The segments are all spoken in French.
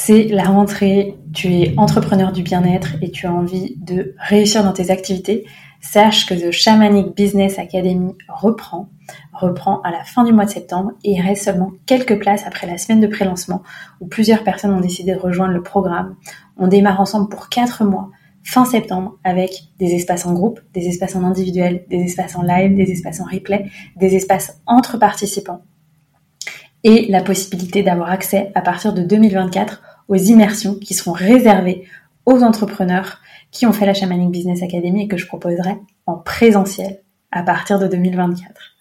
C'est la rentrée, tu es entrepreneur du bien-être et tu as envie de réussir dans tes activités. Sache que The Shamanic Business Academy reprend, reprend à la fin du mois de septembre et il reste seulement quelques places après la semaine de pré-lancement où plusieurs personnes ont décidé de rejoindre le programme. On démarre ensemble pour quatre mois fin septembre avec des espaces en groupe, des espaces en individuel, des espaces en live, des espaces en replay, des espaces entre participants et la possibilité d'avoir accès à partir de 2024 aux immersions qui seront réservées aux entrepreneurs qui ont fait la Shamanic Business Academy et que je proposerai en présentiel à partir de 2024.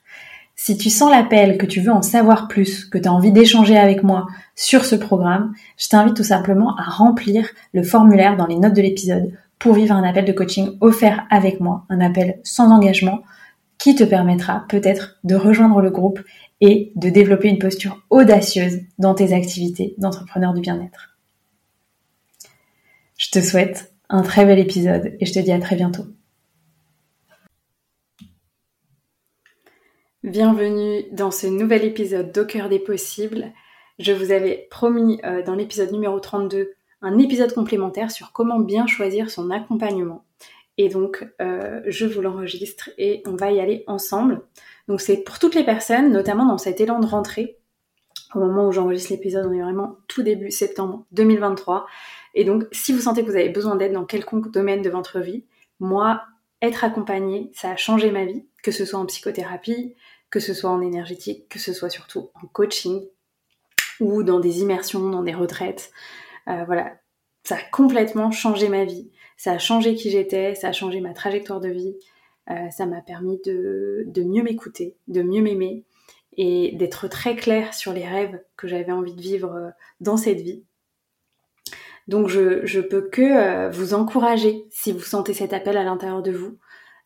Si tu sens l'appel, que tu veux en savoir plus, que tu as envie d'échanger avec moi sur ce programme, je t'invite tout simplement à remplir le formulaire dans les notes de l'épisode pour vivre un appel de coaching offert avec moi, un appel sans engagement qui te permettra peut-être de rejoindre le groupe et de développer une posture audacieuse dans tes activités d'entrepreneur du bien-être. Je te souhaite un très bel épisode et je te dis à très bientôt. Bienvenue dans ce nouvel épisode d'Au des possibles. Je vous avais promis euh, dans l'épisode numéro 32 un épisode complémentaire sur comment bien choisir son accompagnement. Et donc, euh, je vous l'enregistre et on va y aller ensemble. Donc, c'est pour toutes les personnes, notamment dans cet élan de rentrée. Au moment où j'enregistre l'épisode, on est vraiment tout début septembre 2023. Et donc, si vous sentez que vous avez besoin d'aide dans quelconque domaine de votre vie, moi, être accompagnée, ça a changé ma vie, que ce soit en psychothérapie, que ce soit en énergétique, que ce soit surtout en coaching ou dans des immersions, dans des retraites. Euh, voilà, ça a complètement changé ma vie ça a changé qui j'étais, ça a changé ma trajectoire de vie, euh, ça m'a permis de, mieux m'écouter, de mieux m'aimer et d'être très claire sur les rêves que j'avais envie de vivre euh, dans cette vie. Donc je, peux que euh, vous encourager, si vous sentez cet appel à l'intérieur de vous,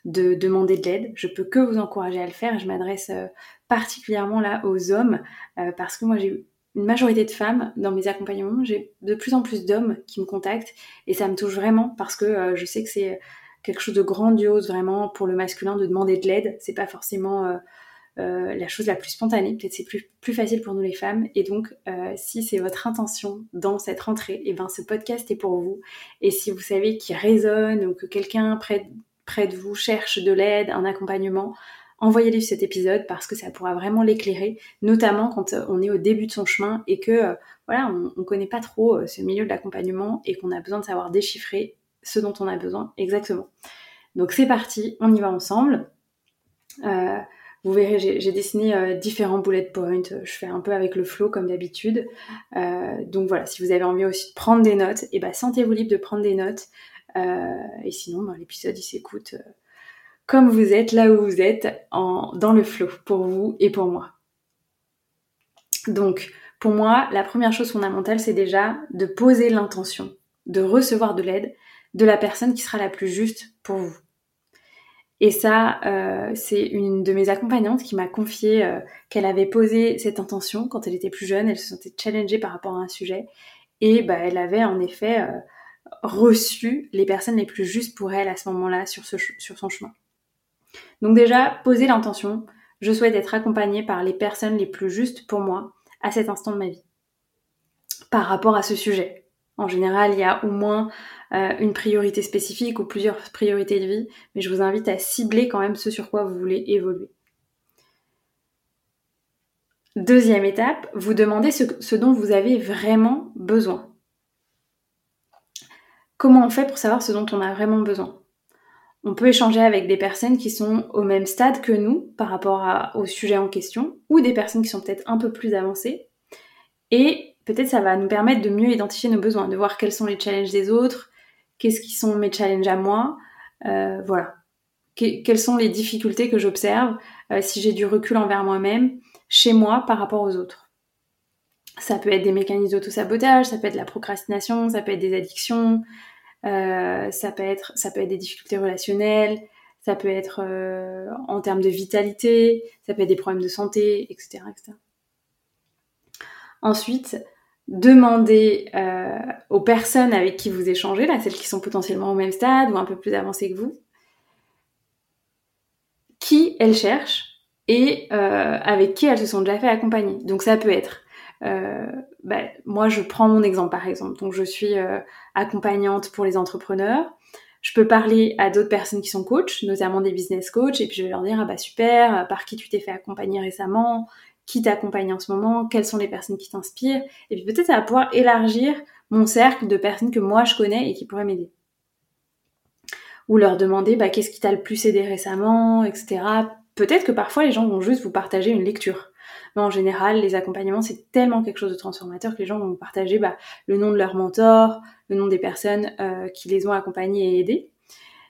de demander de l'aide. Je peux que vous encourager à le faire. Je m'adresse particulièrement là aux hommes parce que moi j'ai une majorité de femmes dans mes accompagnements. J'ai de plus en plus d'hommes qui me contactent et ça me touche vraiment parce que euh, je sais que c'est quelque chose de grandiose vraiment pour le masculin de demander de l'aide. C'est pas forcément euh, euh, la chose la plus spontanée. Peut-être c'est plus, facile pour nous les femmes. Et donc, si c'est votre intention dans cette rentrée, et eh ben ce podcast est pour vous. Et si vous savez qu'il résonne ou que quelqu'un près, de vous cherche de l'aide, un accompagnement, envoyez-lui cet épisode parce que ça pourra vraiment l'éclairer, notamment quand euh, on est au début de son chemin et que euh, voilà, on, ne connaît pas trop euh, ce milieu de l'accompagnement et qu'on a besoin de savoir déchiffrer ce dont on a besoin exactement. Donc c'est parti, on y va ensemble. Vous verrez, j'ai dessiné différents bullet points. Je fais un peu avec le flow comme d'habitude. donc voilà, si vous avez envie aussi de prendre des notes, et eh ben sentez-vous libre de prendre des notes. et sinon, ben, l'épisode il s'écoute comme vous êtes, là où vous êtes, en, dans le flow, pour vous et pour moi. Donc, pour moi, la première chose fondamentale, c'est déjà de poser l'intention de recevoir de l'aide de la personne qui sera la plus juste pour vous. Et ça, euh, c'est une de mes accompagnantes qui m'a confié euh, qu'elle avait posé cette intention quand elle était plus jeune. Elle se sentait challengée par rapport à un sujet. Et bah, elle avait en effet euh, reçu les personnes les plus justes pour elle à ce moment-là sur, son chemin. Donc déjà, posez l'intention, je souhaite être accompagnée par les personnes les plus justes pour moi à cet instant de ma vie. Par rapport à ce sujet. En général, il y a au moins euh, une priorité spécifique ou plusieurs priorités de vie, mais je vous invite à cibler quand même ce sur quoi vous voulez évoluer. Deuxième étape, vous demandez ce, dont vous avez vraiment besoin. Comment on fait pour savoir ce dont on a vraiment besoin? On peut échanger avec des personnes qui sont au même stade que nous par rapport au sujet en question, ou des personnes qui sont peut-être un peu plus avancées. Et peut-être ça va nous permettre de mieux identifier nos besoins, de voir quels sont les challenges des autres, qu'est-ce qui sont mes challenges à moi, euh, voilà. quelles sont les difficultés que j'observe, euh, si j'ai du recul envers moi-même, chez moi par rapport aux autres. Ça peut être des mécanismes d'auto-sabotage, ça peut être la procrastination, ça peut être des addictions, euh, ça, peut être, des difficultés relationnelles, ça peut être en termes de vitalité, ça peut être des problèmes de santé, etc. Ensuite, demandez euh, aux personnes avec qui vous échangez, là, celles qui sont potentiellement au même stade ou un peu plus avancées que vous, qui elles cherchent et euh, avec qui elles se sont déjà fait accompagner. Donc ça peut être, euh, bah, moi je prends mon exemple par exemple, donc je suis accompagnante pour les entrepreneurs. Je peux parler à d'autres personnes qui sont coachs, notamment des business coachs, et puis je vais leur dire ah bah super, par qui tu t'es fait accompagner récemment, qui t'accompagne en ce moment, quelles sont les personnes qui t'inspirent, et puis peut-être va pouvoir élargir mon cercle de personnes que moi je connais et qui pourraient m'aider. Ou leur demander bah, qu'est-ce qui t'a le plus aidé récemment, etc. Peut-être que parfois les gens vont juste vous partager une lecture. Mais en général, les accompagnements, c'est tellement quelque chose de transformateur que les gens vont partager bah, le nom de leur mentor, le nom des personnes euh, qui les ont accompagnés et aidés.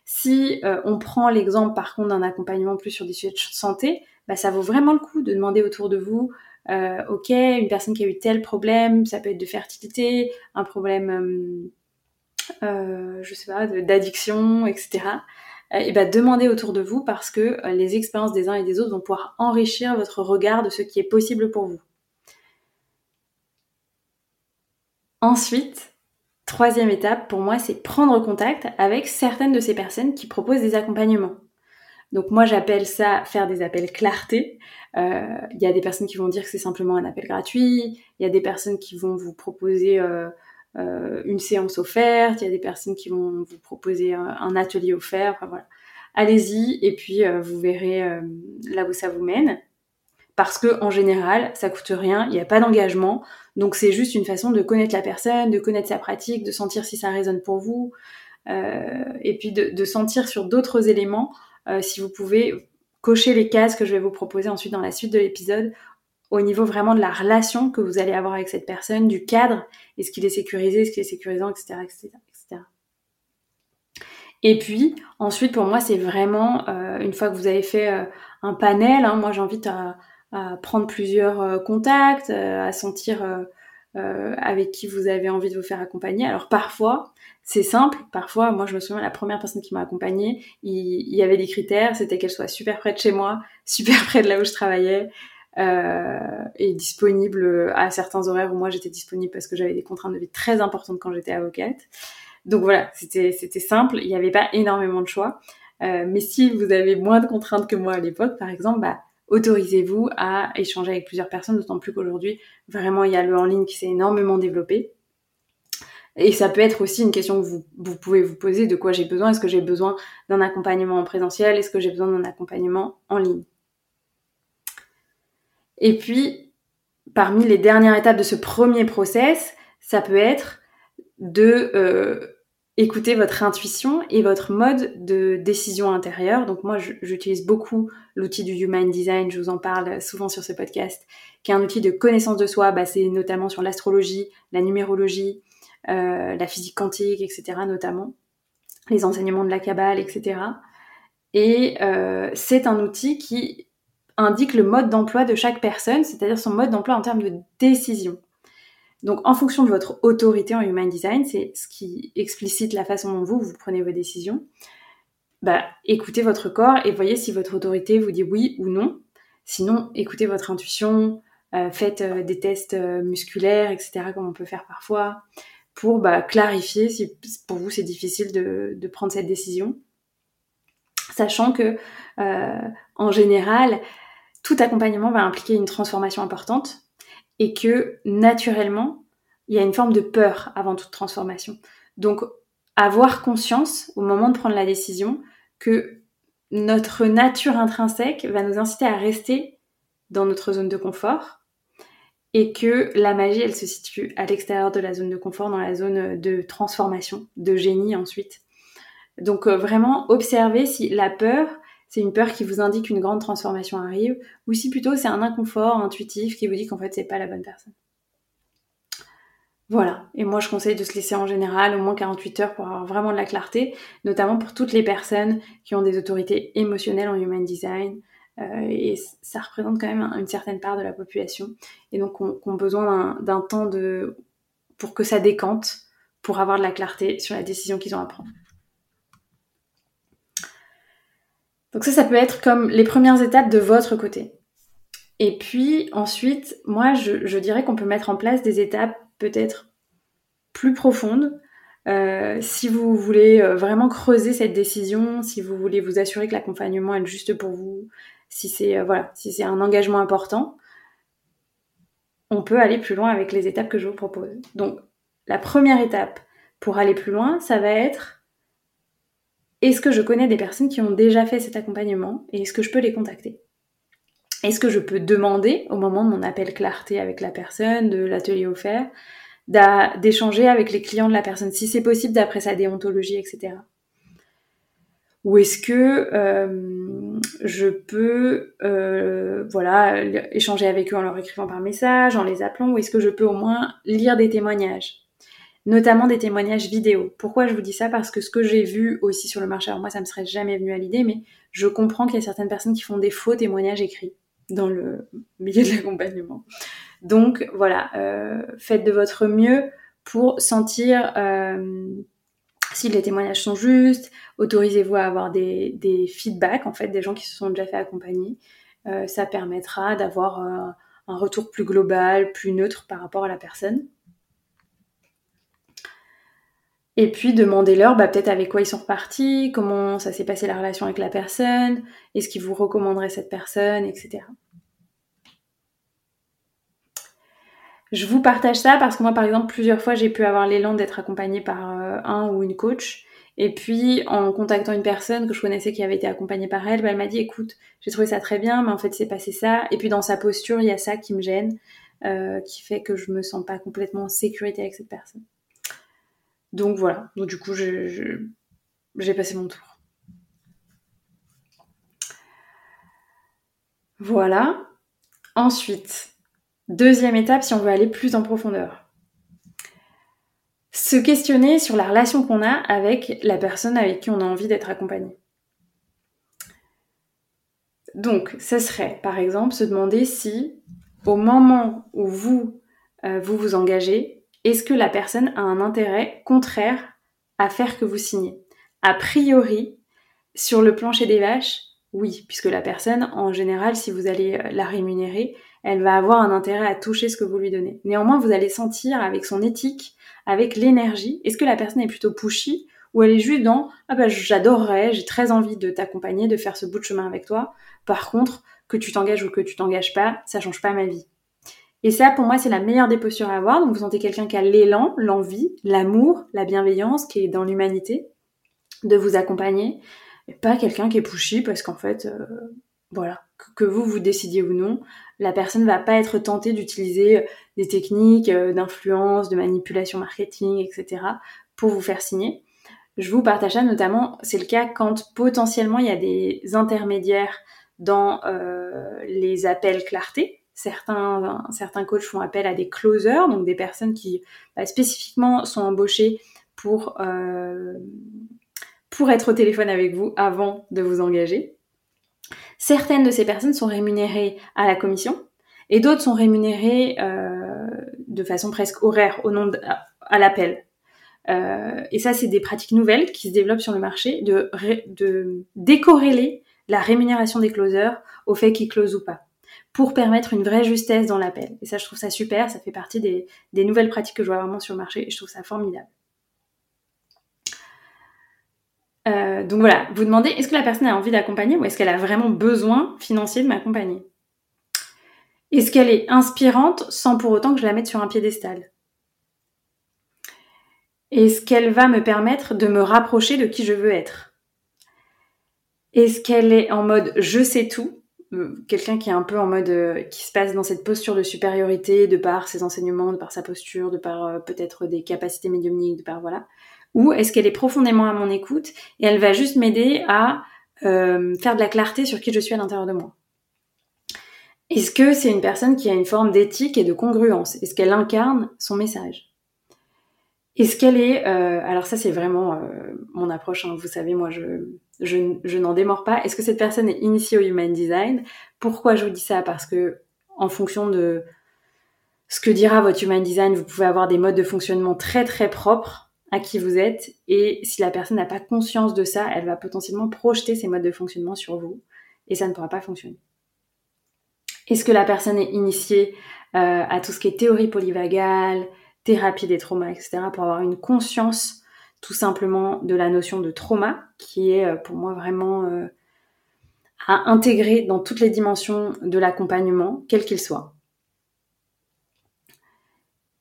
Si euh, on prend l'exemple par contre d'un accompagnement plus sur des sujets de santé, bah, ça vaut vraiment le coup de demander autour de vous, euh, ok, une personne qui a eu tel problème, ça peut être de fertilité, un problème, je sais pas, d'addiction, etc et euh, bah, demandez autour de vous parce que euh, les expériences des uns et des autres vont pouvoir enrichir votre regard de ce qui est possible pour vous. Ensuite, troisième étape pour moi, c'est prendre contact avec certaines de ces personnes qui proposent des accompagnements. Donc moi j'appelle ça faire des appels clarté. Euh, il y a des personnes qui vont dire que c'est simplement un appel gratuit. Il y a des personnes qui vont vous proposer euh, une séance offerte, il y a des personnes qui vont vous proposer un, atelier offert, enfin voilà. Allez-y et puis euh, vous verrez euh, là où ça vous mène. Parce que en général, ça coûte rien, il n'y a pas d'engagement, donc c'est juste une façon de connaître la personne, de connaître sa pratique, de sentir si ça résonne pour vous, et puis de sentir sur d'autres éléments si vous pouvez cocher les cases que je vais vous proposer ensuite dans la suite de l'épisode au niveau vraiment de la relation que vous allez avoir avec cette personne, du cadre, est-ce qu'il est sécurisé, est-ce qu'il est sécurisant, etc. etc., etc. Et puis, ensuite, pour moi, c'est vraiment, euh, une fois que vous avez fait euh, un panel, hein, moi j'invite à, à, prendre plusieurs euh, contacts, à sentir avec qui vous avez envie de vous faire accompagner. Alors parfois, c'est simple, parfois, moi je me souviens, la première personne qui m'a accompagnée, il, y avait des critères, c'était qu'elle soit super près de chez moi, super près de là où je travaillais, euh, et disponible à certains horaires où moi j'étais disponible parce que j'avais des contraintes de vie très importantes quand j'étais avocate. Donc voilà, c'était simple, il n'y avait pas énormément de choix. Euh, mais si vous avez moins de contraintes que moi à l'époque, par exemple, bah, autorisez-vous à échanger avec plusieurs personnes, d'autant plus qu'aujourd'hui, vraiment, il y a le en ligne qui s'est énormément développé. Et ça peut être aussi une question que vous, pouvez vous poser de quoi j'ai besoin. Est-ce que j'ai besoin d'un accompagnement en présentiel? Est-ce que j'ai besoin d'un accompagnement en ligne? Et puis, parmi les dernières étapes de ce premier process, ça peut être de euh, écouter votre intuition et votre mode de décision intérieure. Donc moi, j'utilise beaucoup l'outil du Human Design, je vous en parle souvent sur ce podcast, qui est un outil de connaissance de soi, basé notamment sur l'astrologie, la numérologie, la physique quantique, etc. notamment, les enseignements de la Kabbale, etc. Et euh, c'est un outil qui indique le mode d'emploi de chaque personne, c'est-à-dire son mode d'emploi en termes de décision. Donc en fonction de votre autorité en Human Design, c'est ce qui explicite la façon dont vous, vous prenez vos décisions, bah, écoutez votre corps et voyez si votre autorité vous dit oui ou non. Sinon, écoutez votre intuition, euh, faites euh, des tests euh, musculaires, etc., comme on peut faire parfois, pour bah, clarifier si pour vous c'est difficile de, de prendre cette décision. sachant que en général, tout accompagnement va impliquer une transformation importante et que naturellement, il y a une forme de peur avant toute transformation. Donc, avoir conscience au moment de prendre la décision que notre nature intrinsèque va nous inciter à rester dans notre zone de confort et que la magie, elle se situe à l'extérieur de la zone de confort, dans la zone de transformation, de génie ensuite. Donc euh, vraiment observer si la peur, c'est une peur qui vous indique qu'une grande transformation arrive, ou si plutôt c'est un inconfort intuitif qui vous dit qu'en fait c'est pas la bonne personne. Voilà, et moi je conseille de se laisser en général au moins 48 heures pour avoir vraiment de la clarté, notamment pour toutes les personnes qui ont des autorités émotionnelles en human design, euh, et ça représente quand même une certaine part de la population, et donc on, ont besoin d'un temps pour que ça décante, pour avoir de la clarté sur la décision qu'ils ont à prendre. Donc ça, ça peut être comme les premières étapes de votre côté. Et puis ensuite, moi, je, dirais qu'on peut mettre en place des étapes peut-être plus profondes. Euh, si vous voulez euh, vraiment creuser cette décision, si vous voulez vous assurer que l'accompagnement est juste pour vous, si c'est euh, si c'est un engagement important, on peut aller plus loin avec les étapes que je vous propose. Donc la première étape pour aller plus loin, ça va être est-ce que je connais des personnes qui ont déjà fait cet accompagnement et est-ce que je peux les contacter? Est-ce que je peux demander au moment de mon appel clarté avec la personne, de l'atelier offert, d'échanger avec les clients de la personne, si c'est possible d'après sa déontologie, etc. Ou est-ce que euh, je peux euh, voilà, échanger avec eux en leur écrivant par message, en les appelant, ou est-ce que je peux au moins lire des témoignages? Notamment des témoignages vidéo. Pourquoi je vous dis ça? Parce que ce que j'ai vu aussi sur le marché, alors moi ça me serait jamais venu à l'idée, mais je comprends qu'il y a certaines personnes qui font des faux témoignages écrits dans le milieu de l'accompagnement. Donc voilà, euh, faites de votre mieux pour sentir euh, si les témoignages sont justes, autorisez-vous à avoir des, feedbacks, en fait, des gens qui se sont déjà fait accompagner. Euh, ça permettra d'avoir un retour plus global, plus neutre par rapport à la personne. Et puis demandez-leur bah, peut-être avec quoi ils sont repartis, comment ça s'est passé la relation avec la personne, est-ce qu'ils vous recommanderaient cette personne, etc. Je vous partage ça parce que moi, par exemple, plusieurs fois, j'ai pu avoir l'élan d'être accompagnée par euh, un ou une coach. Et puis, en contactant une personne que je connaissais qui avait été accompagnée par elle, bah, elle m'a dit, écoute, j'ai trouvé ça très bien, mais en fait, c'est passé ça. Et puis, dans sa posture, il y a ça qui me gêne, euh, qui fait que je me sens pas complètement en sécurité avec cette personne. Donc voilà, donc du coup j'ai passé mon tour. Voilà. Ensuite, deuxième étape si on veut aller plus en profondeur. Se questionner sur la relation qu'on a avec la personne avec qui on a envie d'être accompagné. Donc, ce serait, par exemple, se demander si, au moment où vous euh, vous, vous engagez, est-ce que la personne a un intérêt contraire à faire que vous signez? A priori, sur le plancher des vaches, oui, puisque la personne, en général, si vous allez euh, la rémunérer, elle va avoir un intérêt à toucher ce que vous lui donnez. Néanmoins, vous allez sentir avec son éthique, avec l'énergie, est-ce que la personne est plutôt pushy ou elle est juste dans ah bah j'adorerais, j'ai très envie de t'accompagner, de faire ce bout de chemin avec toi. Par contre, que tu t'engages ou que tu t'engages pas, ça change pas ma vie. Et ça, pour moi, c'est la meilleure des postures à avoir. Donc, vous sentez quelqu'un qui a l'élan, l'envie, l'amour, la bienveillance, qui est dans l'humanité, de vous accompagner. Et pas quelqu'un qui est pushy parce qu'en fait, euh, voilà, que, vous, vous décidiez ou non, la personne va pas être tentée d'utiliser euh, des techniques euh, d'influence, de manipulation marketing, etc. pour vous faire signer. Je vous partage ça notamment, c'est le cas quand potentiellement il y a des intermédiaires dans les appels clarté, Certains, certains coachs font appel à des closers, donc des personnes qui bah, spécifiquement sont embauchées euh, pour être au téléphone avec vous avant de vous engager. Certaines de ces personnes sont rémunérées à la commission et d'autres sont rémunérées euh, de façon presque horaire au nom à, l'appel. Euh, et ça, c'est des pratiques nouvelles qui se développent sur le marché de, de décorréler la rémunération des closers au fait qu'ils closent ou pas pour permettre une vraie justesse dans l'appel. Et ça, je trouve ça super, ça fait partie des, nouvelles pratiques que je vois vraiment sur le marché et je trouve ça formidable. Euh, donc voilà, vous demandez est-ce que la personne a envie d'accompagner ou est-ce qu'elle a vraiment besoin financier de m'accompagner? Est-ce qu'elle est inspirante sans pour autant que je la mette sur un piédestal? Est-ce qu'elle va me permettre de me rapprocher de qui je veux être? Est-ce qu'elle est en mode je sais tout? Euh, quelqu'un qui est un peu en mode euh, qui se passe dans cette posture de supériorité de par ses enseignements, de par sa posture, de par peut-être des capacités médiumniques, de par voilà ou est-ce qu'elle est profondément à mon écoute et elle va juste m'aider à euh, faire de la clarté sur qui je suis à l'intérieur de moi. Est-ce que c'est une personne qui a une forme d'éthique et de congruence? Est-ce qu'elle incarne son message? Est-ce qu'elle est... Euh, alors ça c'est vraiment euh, mon approche, hein. vous savez, moi je, je, je n'en démords pas. Est-ce que cette personne est initiée au Human Design? Pourquoi je vous dis ça? Parce que en fonction de ce que dira votre Human Design, vous pouvez avoir des modes de fonctionnement très très propres à qui vous êtes et si la personne n'a pas conscience de ça, elle va potentiellement projeter ses modes de fonctionnement sur vous et ça ne pourra pas fonctionner. Est-ce que la personne est initiée euh, à tout ce qui est théorie polyvagale, thérapie des traumas, etc., pour avoir une conscience tout simplement de la notion de trauma, qui est euh, pour moi vraiment euh, à intégrer dans toutes les dimensions de l'accompagnement, quel qu'il soit?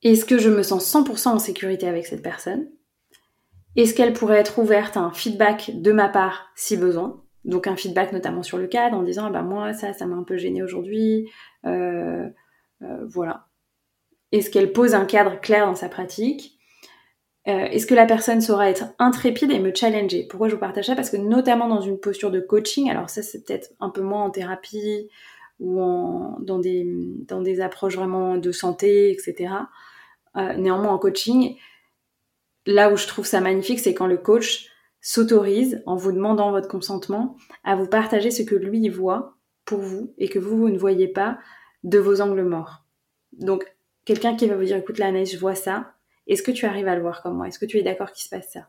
Est-ce que je me sens 100% en sécurité avec cette personne? Est-ce qu'elle pourrait être ouverte à un feedback de ma part si besoin? Donc un feedback notamment sur le cadre en disant ah bah moi ça ça m'a un peu gêné aujourd'hui, euh, euh, voilà. Est-ce qu'elle pose un cadre clair dans sa pratique? Euh, Est-ce que la personne saura être intrépide et me challenger? Pourquoi je vous partage ça? Parce que notamment dans une posture de coaching, alors ça c'est peut-être un peu moins en thérapie ou en, dans, des, dans des approches vraiment de santé, etc. néanmoins en coaching, là où je trouve ça magnifique, c'est quand le coach s'autorise, en vous demandant votre consentement, à vous partager ce que lui voit pour vous et que vous, vous ne voyez pas de vos angles morts. Donc, quelqu'un qui va vous dire, écoute, la neige, je vois ça. Est-ce que tu arrives à le voir comme moi? Est-ce que tu es d'accord qu'il se passe ça?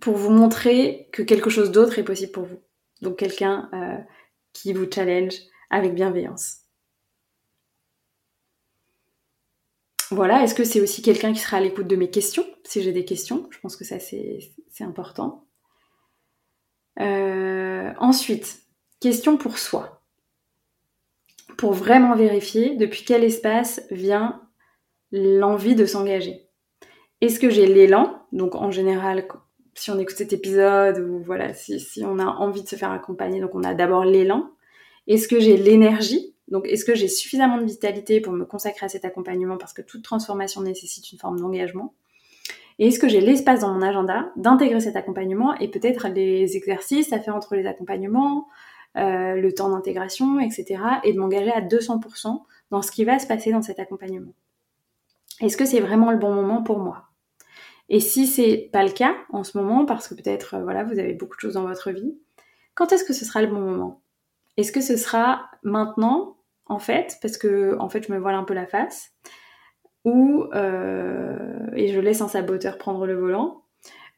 Pour vous montrer que quelque chose d'autre est possible pour vous. Donc, quelqu'un euh, qui vous challenge avec bienveillance. Voilà, est-ce que c'est aussi quelqu'un qui sera à l'écoute de mes questions, si j'ai des questions? Je pense que ça, c'est important. Euh, ensuite, question pour soi. Pour vraiment vérifier depuis quel espace vient l'envie de s'engager? Est-ce que j'ai l'élan? Donc en général, si on écoute cet épisode, ou voilà, si, si on a envie de se faire accompagner, donc on a d'abord l'élan. Est-ce que j'ai l'énergie? Donc, est-ce que j'ai suffisamment de vitalité pour me consacrer à cet accompagnement parce que toute transformation nécessite une forme d'engagement? Et est-ce que j'ai l'espace dans mon agenda d'intégrer cet accompagnement et peut-être les exercices à faire entre les accompagnements, euh, le temps d'intégration, etc. et de m'engager à 200% dans ce qui va se passer dans cet accompagnement? Est-ce que c'est vraiment le bon moment pour moi? Et si c'est pas le cas en ce moment, parce que peut-être euh, voilà, vous avez beaucoup de choses dans votre vie, quand est-ce que ce sera le bon moment? Est-ce que ce sera maintenant en fait, parce que en fait je me voile un peu la face, ou euh, et je laisse un saboteur prendre le volant,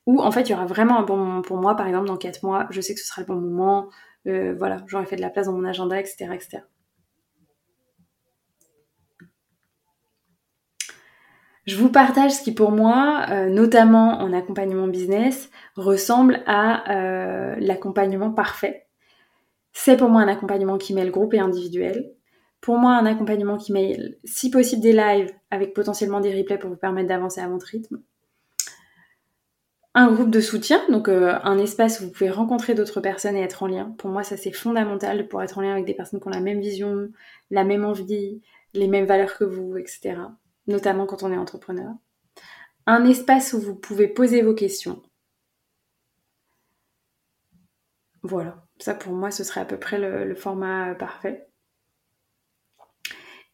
ou en fait il y aura vraiment un bon moment pour moi, par exemple dans 4 mois, je sais que ce sera le bon moment, euh, voilà, j'aurai fait de la place dans mon agenda, etc. etc. Je vous partage ce qui pour moi, euh, notamment en accompagnement business, ressemble à l'accompagnement parfait. C'est pour moi un accompagnement qui met le groupe et individuel. Pour moi, un accompagnement qui met, si possible, des lives avec potentiellement des replays pour vous permettre d'avancer à votre rythme. Un groupe de soutien, donc euh, un espace où vous pouvez rencontrer d'autres personnes et être en lien. Pour moi, ça c'est fondamental pour être en lien avec des personnes qui ont la même vision, la même envie, les mêmes valeurs que vous, etc. Notamment quand on est entrepreneur. Un espace où vous pouvez poser vos questions. Voilà, ça pour moi ce serait à peu près le format parfait.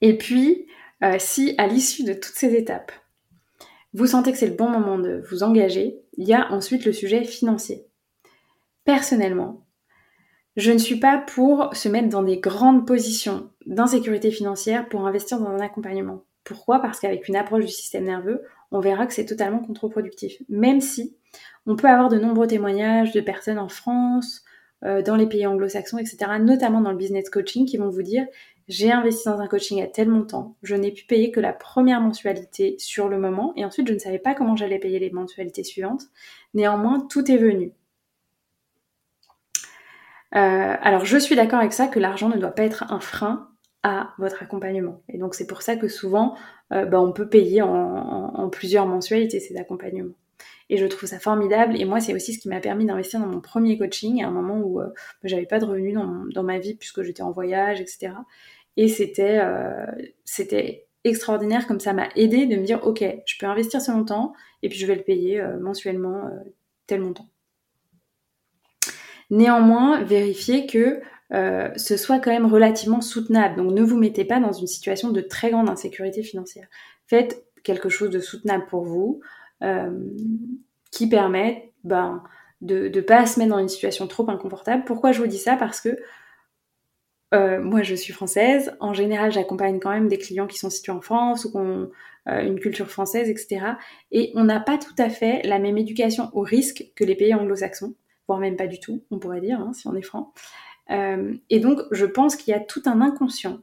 Et puis, euh, si à l'issue de toutes ces étapes, vous sentez que c'est le bon moment de vous engager, il y a ensuite le sujet financier. Personnellement, je ne suis pas pour se mettre dans des grandes positions d'insécurité financière pour investir dans un accompagnement. Pourquoi? Parce qu'avec une approche du système nerveux, on verra que c'est totalement contre-productif. Même si on peut avoir de nombreux témoignages de personnes en France, dans les pays anglo-saxons, etc., notamment dans le business coaching, qui vont vous dire j'ai investi dans un coaching à tel montant, je n'ai pu payer que la première mensualité sur le moment, et ensuite je ne savais pas comment j'allais payer les mensualités suivantes. Néanmoins, tout est venu. Euh, alors je suis d'accord avec ça que l'argent ne doit pas être un frein à votre accompagnement. Et donc c'est pour ça que souvent, euh, bah, on peut payer en, plusieurs mensualités ces accompagnements. Et je trouve ça formidable. Et moi, c'est aussi ce qui m'a permis d'investir dans mon premier coaching à un moment où euh, j'avais pas de revenus dans, ma vie puisque j'étais en voyage, etc. Et c'était euh, c'était extraordinaire comme ça m'a aidé de me dire ok, je peux investir ce montant et puis je vais le payer euh, mensuellement euh, tel montant. Néanmoins, vérifiez que ce soit quand même relativement soutenable. Donc ne vous mettez pas dans une situation de très grande insécurité financière. Faites quelque chose de soutenable pour vous qui permette ben, de ne pas se mettre dans une situation trop inconfortable. Pourquoi je vous dis ça? Parce que euh, moi, je suis française. En général, j'accompagne quand même des clients qui sont situés en France ou qui ont euh, une culture française, etc. Et on n'a pas tout à fait la même éducation au risque que les pays anglo-saxons, voire même pas du tout, on pourrait dire, hein, si on est franc. Euh, et donc, je pense qu'il y a tout un inconscient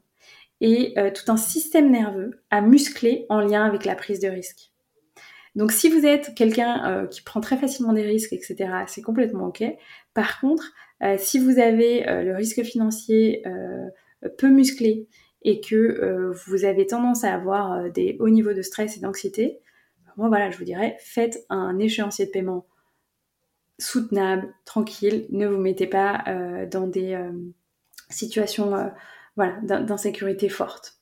et tout un système nerveux à muscler en lien avec la prise de risque. Donc, si vous êtes quelqu'un qui prend très facilement des risques, etc., c'est complètement OK. Par contre, euh, si vous avez euh, le risque financier euh, peu musclé et que vous avez tendance à avoir des hauts niveaux de stress et d'anxiété, moi voilà, je vous dirais, faites un échéancier de paiement soutenable, tranquille, ne vous mettez pas dans des situations voilà, d'insécurité forte.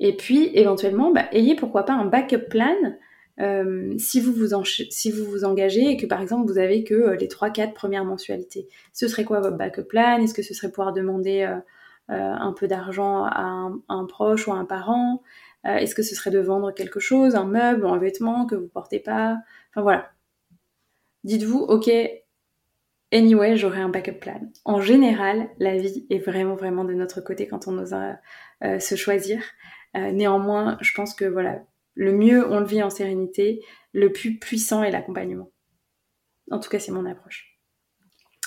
Et puis, éventuellement, bah, ayez pourquoi pas un backup plan euh, si, vous vous engagez et que par exemple vous avez que euh, les 3-4 premières mensualités. Ce serait quoi votre backup plan? Est-ce que ce serait pouvoir demander euh, un peu d'argent à un, proche ou à un parent? Est-ce que ce serait de vendre quelque chose, un meuble ou un vêtement que vous portez pas? Enfin voilà. Dites-vous, ok, anyway, j'aurai un backup plan. En général, la vie est vraiment vraiment de notre côté quand on ose se choisir. néanmoins, je pense que voilà, le mieux on le vit en sérénité, le plus puissant est l'accompagnement. En tout cas, c'est mon approche.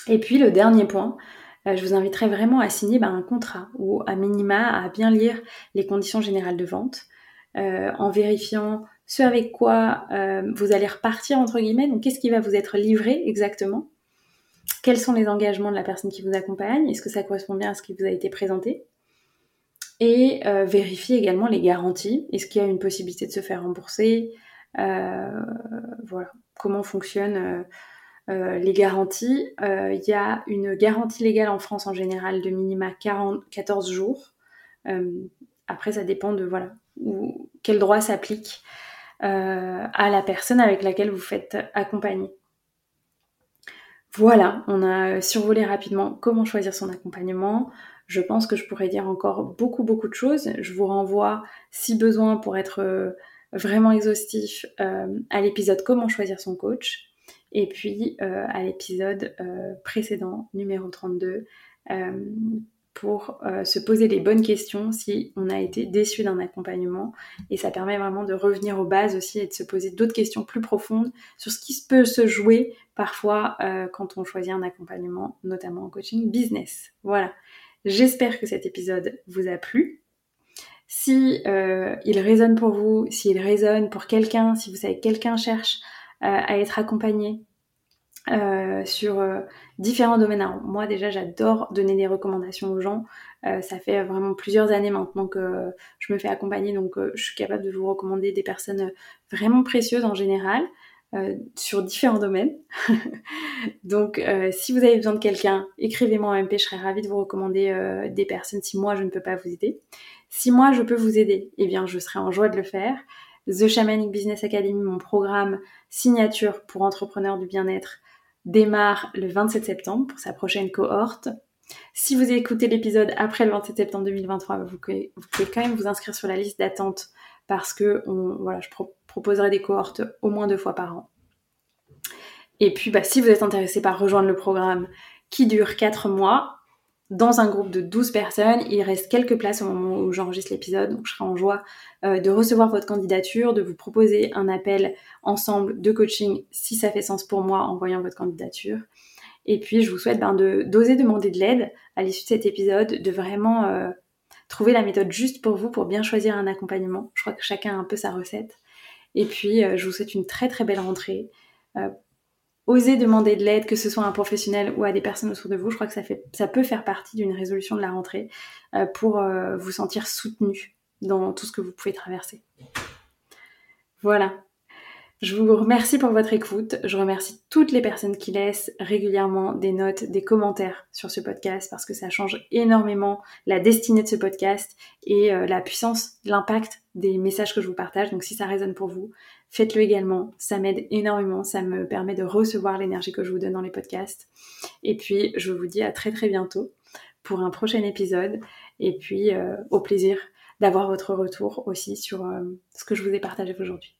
Et puis le dernier point, euh, je vous inviterai vraiment à signer bah, un contrat ou à minima à bien lire les conditions générales de vente euh, en vérifiant ce avec quoi euh, vous allez repartir entre guillemets. Donc qu'est-ce qui va vous être livré exactement? Quels sont les engagements de la personne qui vous accompagne? Est-ce que ça correspond bien à ce qui vous a été présenté? Et euh, vérifier également les garanties. Est-ce qu'il y a une possibilité de se faire rembourser? Euh, Voilà, comment fonctionnent euh, les garanties? Il y a une garantie légale en France en général de minima 40, 14 jours. après, ça dépend de voilà, où, quel droit s'applique à la personne avec laquelle vous faites accompagner. Voilà, on a survolé rapidement comment choisir son accompagnement, je pense que je pourrais dire encore beaucoup, beaucoup de choses. Je vous renvoie, si besoin, pour être euh, vraiment exhaustif, euh, à l'épisode Comment choisir son coach. Et puis euh, à l'épisode précédent, numéro 32, pour se poser les bonnes questions si on a été déçu d'un accompagnement. Et ça permet vraiment de revenir aux bases aussi et de se poser d'autres questions plus profondes sur ce qui peut se jouer parfois quand on choisit un accompagnement, notamment en coaching business. Voilà. J'espère que cet épisode vous a plu. Si euh, il résonne pour vous, s'il résonne pour quelqu'un, si vous savez que quelqu'un cherche euh, à être accompagné euh, sur différents domaines. Alors, moi déjà j'adore donner des recommandations aux gens. ça fait vraiment plusieurs années maintenant que je me fais accompagner, donc je suis capable de vous recommander des personnes vraiment précieuses en général. Euh, sur différents domaines. Donc, euh, si vous avez besoin de quelqu'un, écrivez-moi en MP, je serais ravie de vous recommander euh, des personnes si moi je ne peux pas vous aider. Si moi je peux vous aider, eh bien je serai en joie de le faire. The Shamanic Business Academy, mon programme signature pour entrepreneurs du bien-être, démarre le 27 septembre pour sa prochaine cohorte. Si vous écoutez l'épisode après le 27 septembre 2023, vous pouvez, quand même vous inscrire sur la liste d'attente parce que voilà, je proposerai des cohortes au moins deux fois par an. Et puis, bah, si vous êtes intéressé par rejoindre le programme qui dure quatre mois, dans un groupe de 12 personnes, il reste quelques places au moment où j'enregistre l'épisode, donc je serai en joie euh, de recevoir votre candidature, de vous proposer un appel ensemble de coaching si ça fait sens pour moi en voyant votre candidature. Et puis, je vous souhaite ben, d'oser demander de l'aide à l'issue de cet épisode, de vraiment euh, trouver la méthode juste pour vous pour bien choisir un accompagnement. Je crois que chacun a un peu sa recette. Et puis, euh, je vous souhaite une très très belle rentrée. Euh, osez demander de l'aide, que ce soit à un professionnel ou à des personnes autour de vous. Je crois que ça, fait, ça peut faire partie d'une résolution de la rentrée pour vous sentir soutenu dans tout ce que vous pouvez traverser. Voilà, je vous remercie pour votre écoute. Je remercie toutes les personnes qui laissent régulièrement des notes, des commentaires sur ce podcast parce que ça change énormément la destinée de ce podcast et euh, la puissance, l'impact des messages que je vous partage. Donc si ça résonne pour vous, faites-le également. Ça m'aide énormément. Ça me permet de recevoir l'énergie que je vous donne dans les podcasts. Et puis je vous dis à très très bientôt pour un prochain épisode. Et puis euh, au plaisir d'avoir votre retour aussi sur euh, ce que je vous ai partagé aujourd'hui.